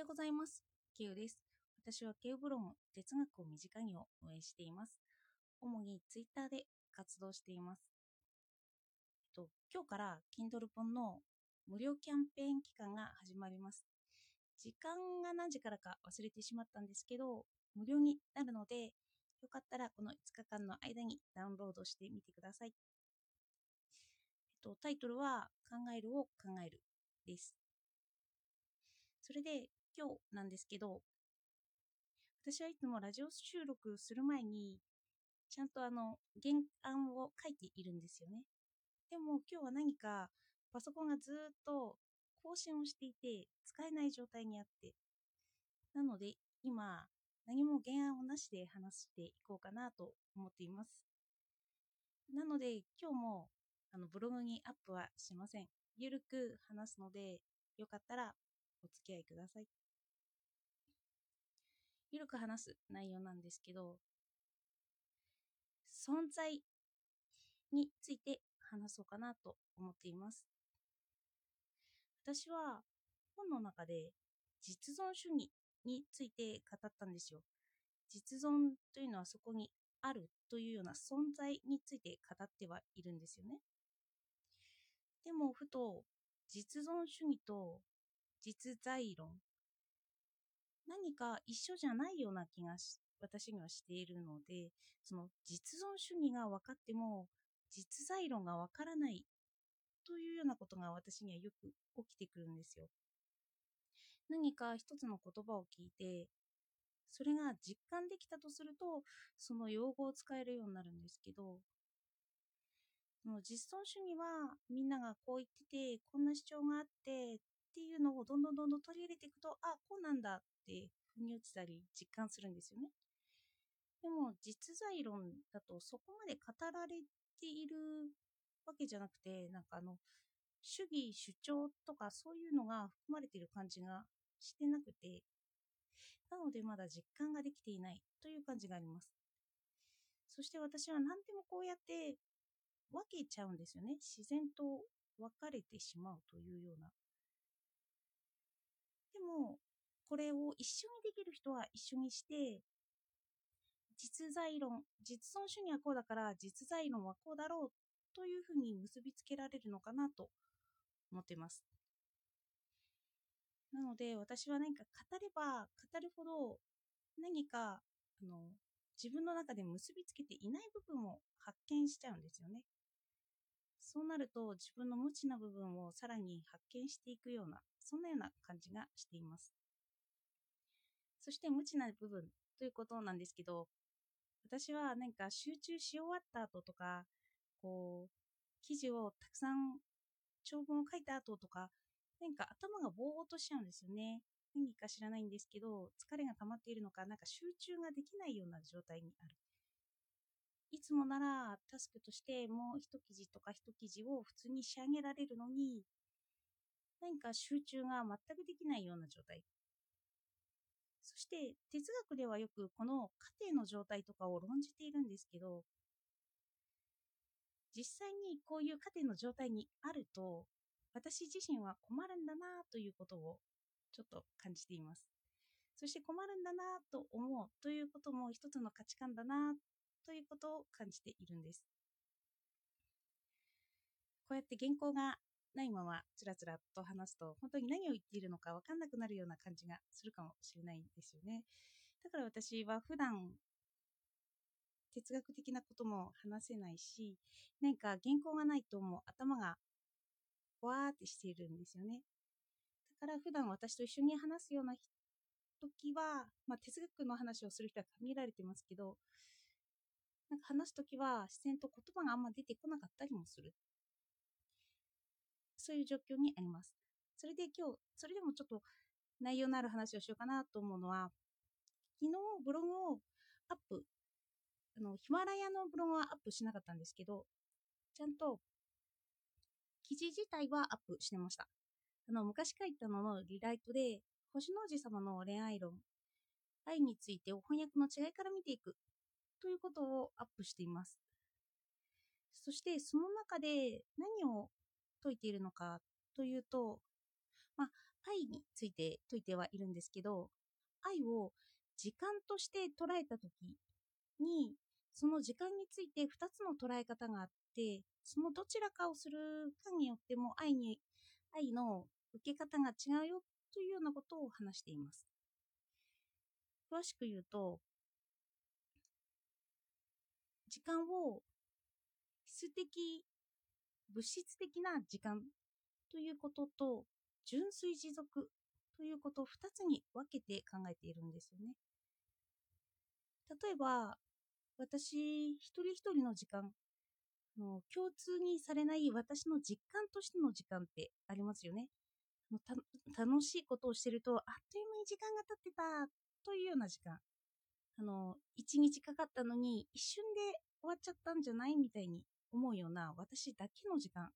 ようございます。ケウです。私はケウブログ哲学を身近にを運営しています。主にツイッターで活動しています。えっと、今日から Kindle 本の無料キャンペーン期間が始まります。時間が何時からか忘れてしまったんですけど、無料になるので、よかったらこの5日間の間にダウンロードしてみてください。えっと、タイトルは考えるを考えるです。それで今日なんですけど、私はいつもラジオ収録する前に、ちゃんとあの、原案を書いているんですよね。でも今日は何かパソコンがずっと更新をしていて使えない状態にあって、なので今何も原案をなしで話していこうかなと思っています。なので今日もあのブログにアップはしません。ゆるく話すので、よかったらお付き合いください。ゆるく話す内容なんですけど、存在について話そうかなと思っています。私は本の中で実存主義について語ったんですよ。実存というのはそこにあるというような存在について語ってはいるんですよね。でもふと実存主義と実在論何か一緒じゃないような気がし私にはしているのでその実存主義が分かっても実在論が分からないというようなことが私にはよく起きてくるんですよ。何か一つの言葉を聞いてそれが実感できたとするとその用語を使えるようになるんですけどその実存主義はみんながこう言っててこんな主張があってっていうのをどんどんどんどん取り入れていくとあこうなんだって腑に落ちたり実感するんですよね。でも実在論だとそこまで語られているわけじゃなくてなんかあの主義主張とかそういうのが含まれている感じがしてなくてなのでまだ実感ができていないという感じがあります。そして私は何でもこうやって分けちゃうんですよね。自然と分かれてしまうというようなでもこれを一緒にできる人は一緒にして実在論実存主義はこうだから実在論はこうだろうというふうに結びつけられるのかなと思ってます。なので私は何か語れば語るほど何かあの自分の中で結びつけていない部分を発見しちゃうんですよね。そうなると自分の無知な部分をさらに発見していくようなそんなような感じがしています。そして無知な部分ということなんですけど私は何か集中し終わった後とかこう記事をたくさん長文を書いた後とかなんか頭がぼーっとしちゃうんですよね。何か知らないんですけど疲れが溜まっているのかなんか集中ができないような状態にある。いつもならタスクとしてもう一記事とか一記事を普通に仕上げられるのに何か集中が全くできないような状態。そして哲学ではよくこの過程の状態とかを論じているんですけど実際にこういう過程の状態にあると私自身は困るんだなということをちょっと感じています。そして困るんだなと思うということも一つの価値観だなということを感じているんです。こうやって原稿がないままつらつらと話すと本当に何を言っているのか分かんなくなるような感じがするかもしれないんですよね。だから私は普段哲学的なことも話せないしなんか原稿がないともう頭がわーってしているんですよね。だから普段私と一緒に話すような時は、まあ、哲学の話をする人は限られてますけどなんか話す時は自然と言葉があんま出てこなかったりもする。そういう状況にあります。それで今日それでもちょっと内容のある話をしようかなと思うのは昨日ブログをアップあのヒマラヤのブログはアップしなかったんですけどちゃんと記事自体はアップしてました。あの昔書いたののリライトで星の王子様の恋愛論愛についてを翻訳の違いから見ていくということをアップしています。そしてその中で何を説いているのかというと、まあ、愛について説いてはいるんですけど、愛を時間として捉えた時に、その時間について2つの捉え方があって、そのどちらかをするかによっても愛に、愛の受け方が違うよというようなことを話しています。詳しく言うと、時間を質的、物質的な時間ということと、純粋持続ということを2つに分けて考えているんですよね。例えば、私一人一人の時間、の共通にされない私の実感としての時間ってありますよね。楽しいことをしてると、あっという間に時間が経ってたというような時間。あの、一日かかったのに一瞬で終わっちゃったんじゃないみたいに思うような私だけの時間。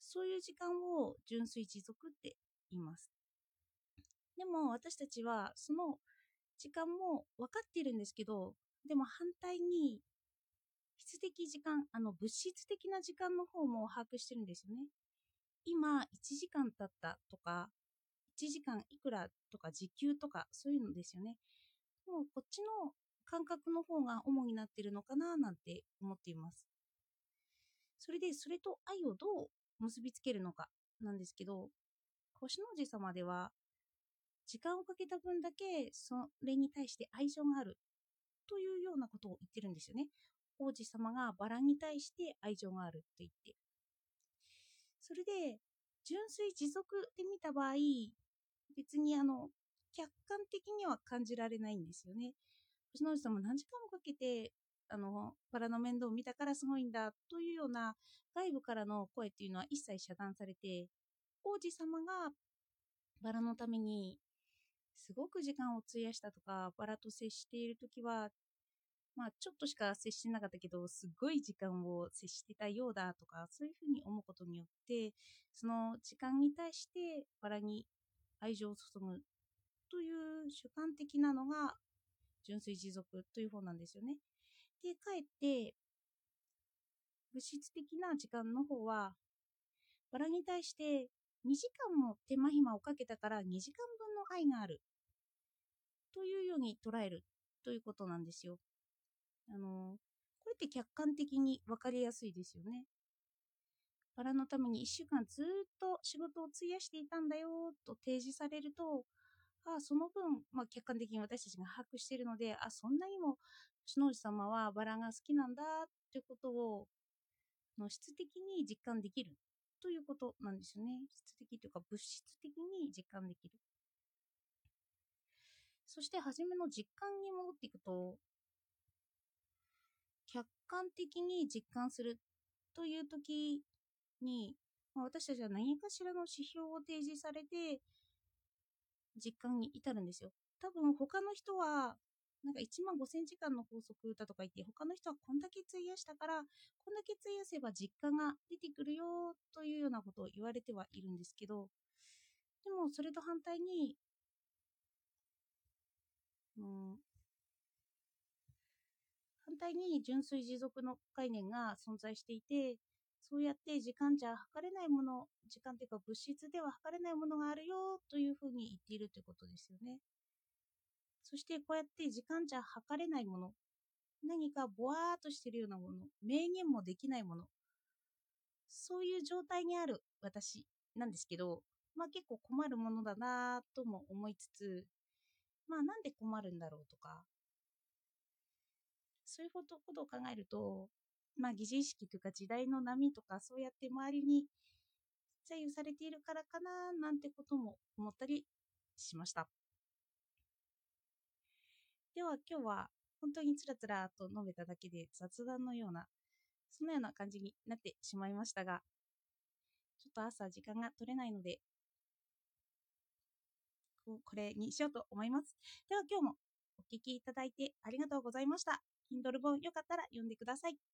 そういう時間を純粋持続って言います。でも私たちはその時間も分かっているんですけど、でも反対に質的時間、あの物質的な時間の方も把握してるんですよね。今1時間経ったとか、1時間いくらとか時給とかそういうのですよね。もうこっちの感覚の方が主になってるのかななんて思っています。それでそれと愛をどう結びつけるのかなんですけど、星の王子様では時間をかけた分だけそれに対して愛情があるというようなことを言ってるんですよね。王子様がバラに対して愛情があると言って。それで、純粋持続で見た場合、別にあの、客観的には感じられないんですよね。星の王子様何時間もかけて、あの、バラの面倒を見たからすごいんだというような外部からの声っていうのは一切遮断されて、王子様がバラのためにすごく時間を費やしたとか、バラと接しているときは、まあ、ちょっとしか接してなかったけど、すごい時間を接してたようだとか、そういうふうに思うことによって、その時間に対してバラに愛情を注ぐという主観的なのが純粋持続という方なんですよね。で、かえって、物質的な時間の方は、バラに対して2時間も手間暇をかけたから2時間分の愛があるというように捉えるということなんですよ。あの、これって客観的に分かりやすいですよね。バラのために1週間ずっと仕事を費やしていたんだよと提示されると、あその分、まあ、客観的に私たちが把握しているので、あそんなにも星の王子様はバラが好きなんだということをの質的に実感できるということなんですよね。質的というか物質的に実感できる。そして初めの実感に戻っていくと、客観的に実感するという時に、まあ、私たちは何かしらの指標を提示されて実感に至るんですよ。多分他の人はなんか1万5000時間の法則だとか言って、他の人はこんだけ費やしたから、こんだけ費やせば実感が出てくるよというようなことを言われてはいるんですけど、でもそれと反対に、うん、反対に純粋持続の概念が存在していて、そうやって時間じゃ測れないもの、時間というか物質では測れないものがあるよというふうに言っているということですよね。そしてこうやって時間じゃ測れないもの、何かぼわーっとしてるようなもの、明言もできないもの、そういう状態にある私なんですけど、まあ結構困るものだなとも思いつつ、まあなんで困るんだろうとか、そういうことを考えると、まあ疑似意識というか時代の波とかそうやって周りに左右されているからかななんてことも思ったりしました。では今日は本当につらつらと述べただけで雑談のような、そのような感じになってしまいましたが、ちょっと朝時間が取れないので、これにしようと思います。では今日もお聴きいただいてありがとうございました。Kindle 本よかったら読んでください。